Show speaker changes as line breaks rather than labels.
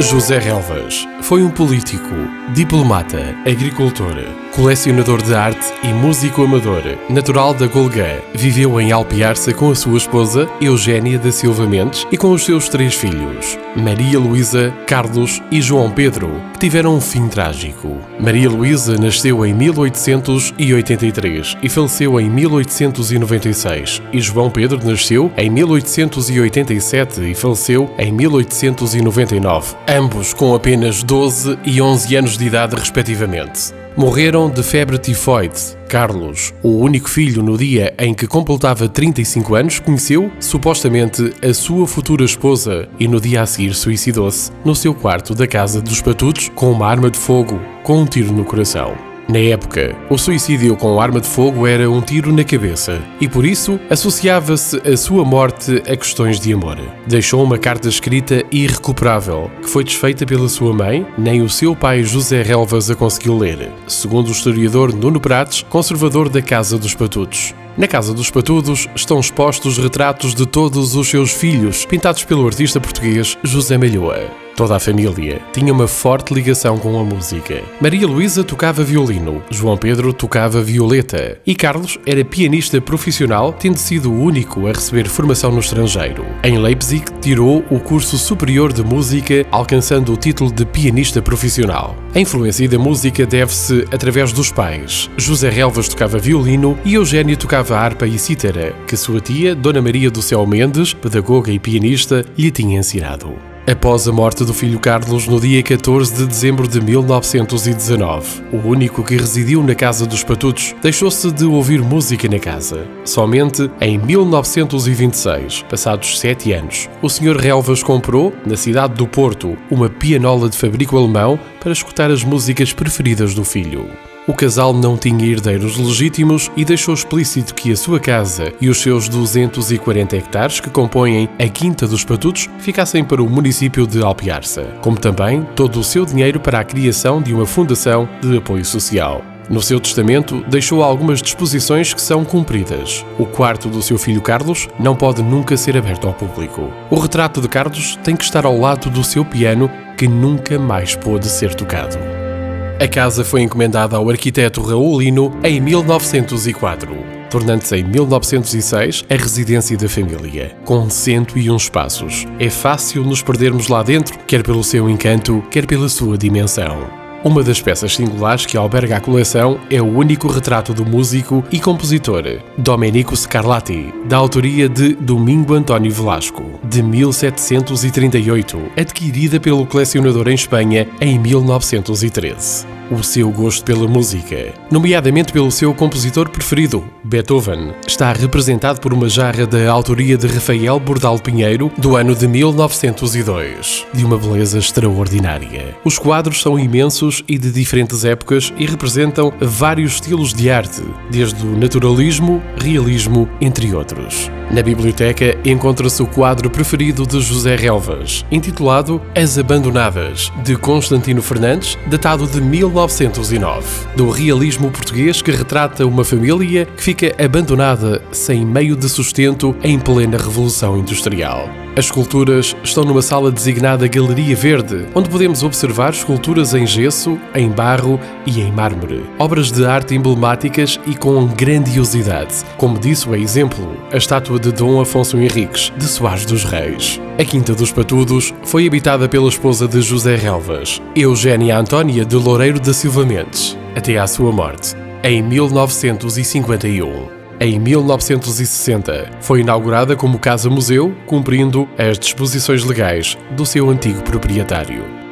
José Relvas foi um político, diplomata, agricultor, colecionador de arte e músico amador. Natural da Golgã, viveu em Alpiarça com a sua esposa, Eugénia da Silva Mendes, e com os seus três filhos, Maria Luísa, Carlos e João Pedro, que tiveram um fim trágico. Maria Luísa nasceu em 1883 e faleceu em 1896, e João Pedro nasceu em 1887 e faleceu em 1899 ambos com apenas 12 e 11 anos de idade, respectivamente. Morreram de febre tifoide. Carlos, o único filho no dia em que completava 35 anos, conheceu, supostamente, a sua futura esposa e no dia a seguir suicidou-se no seu quarto da casa dos Patutos com uma arma de fogo, com um tiro no coração. Na época, o suicídio com arma de fogo era um tiro na cabeça e por isso associava-se a sua morte a questões de amor. Deixou uma carta escrita irrecuperável, que foi desfeita pela sua mãe, nem o seu pai José Relvas a conseguiu ler, segundo o historiador Nuno Prates, conservador da Casa dos Patutos. Na Casa dos Patudos estão expostos retratos de todos os seus filhos, pintados pelo artista português José Malhoa. Toda a família tinha uma forte ligação com a música. Maria Luísa tocava violino, João Pedro tocava violeta e Carlos era pianista profissional, tendo sido o único a receber formação no estrangeiro. Em Leipzig, tirou o curso superior de música, alcançando o título de pianista profissional. A influência da música deve-se através dos pais. José Relvas tocava violino e Eugênio tocava harpa e cítara, que sua tia, Dona Maria do Céu Mendes, pedagoga e pianista, lhe tinha ensinado. Após a morte do filho Carlos no dia 14 de dezembro de 1919, o único que residiu na Casa dos Patutos deixou-se de ouvir música na casa. Somente em 1926, passados sete anos, o Sr. Relvas comprou, na cidade do Porto, uma pianola de fabrico alemão para escutar as músicas preferidas do filho. O casal não tinha herdeiros legítimos e deixou explícito que a sua casa e os seus 240 hectares que compõem a Quinta dos Patutos ficassem para o município de Alpiarça, como também todo o seu dinheiro para a criação de uma fundação de apoio social. No seu testamento, deixou algumas disposições que são cumpridas. O quarto do seu filho Carlos não pode nunca ser aberto ao público. O retrato de Carlos tem que estar ao lado do seu piano, que nunca mais pôde ser tocado. A casa foi encomendada ao arquiteto Raulino em 1904, tornando-se em 1906 a residência da família, com 101 espaços. É fácil nos perdermos lá dentro, quer pelo seu encanto, quer pela sua dimensão. Uma das peças singulares que alberga a coleção é o único retrato do músico e compositor Domenico Scarlatti, da autoria de Domingo António Velasco, de 1738, adquirida pelo colecionador em Espanha em 1913 o seu gosto pela música, nomeadamente pelo seu compositor preferido, Beethoven, está representado por uma jarra da autoria de Rafael Bordal Pinheiro, do ano de 1902, de uma beleza extraordinária. Os quadros são imensos e de diferentes épocas e representam vários estilos de arte, desde o naturalismo, realismo, entre outros. Na biblioteca encontra-se o quadro preferido de José Relvas, intitulado As Abandonadas, de Constantino Fernandes, datado de 1909, do realismo português que retrata uma família que fica abandonada sem meio de sustento em plena Revolução Industrial. As esculturas estão numa sala designada Galeria Verde, onde podemos observar esculturas em gesso, em barro e em mármore. Obras de arte emblemáticas e com grandiosidade, como disso é exemplo a estátua de Dom Afonso Henriques, de Soares dos Reis. A Quinta dos Patudos foi habitada pela esposa de José Relvas, Eugénia Antônia de Loureiro da Silva Mendes, até à sua morte, em 1951. Em 1960, foi inaugurada como casa-museu, cumprindo as disposições legais do seu antigo proprietário.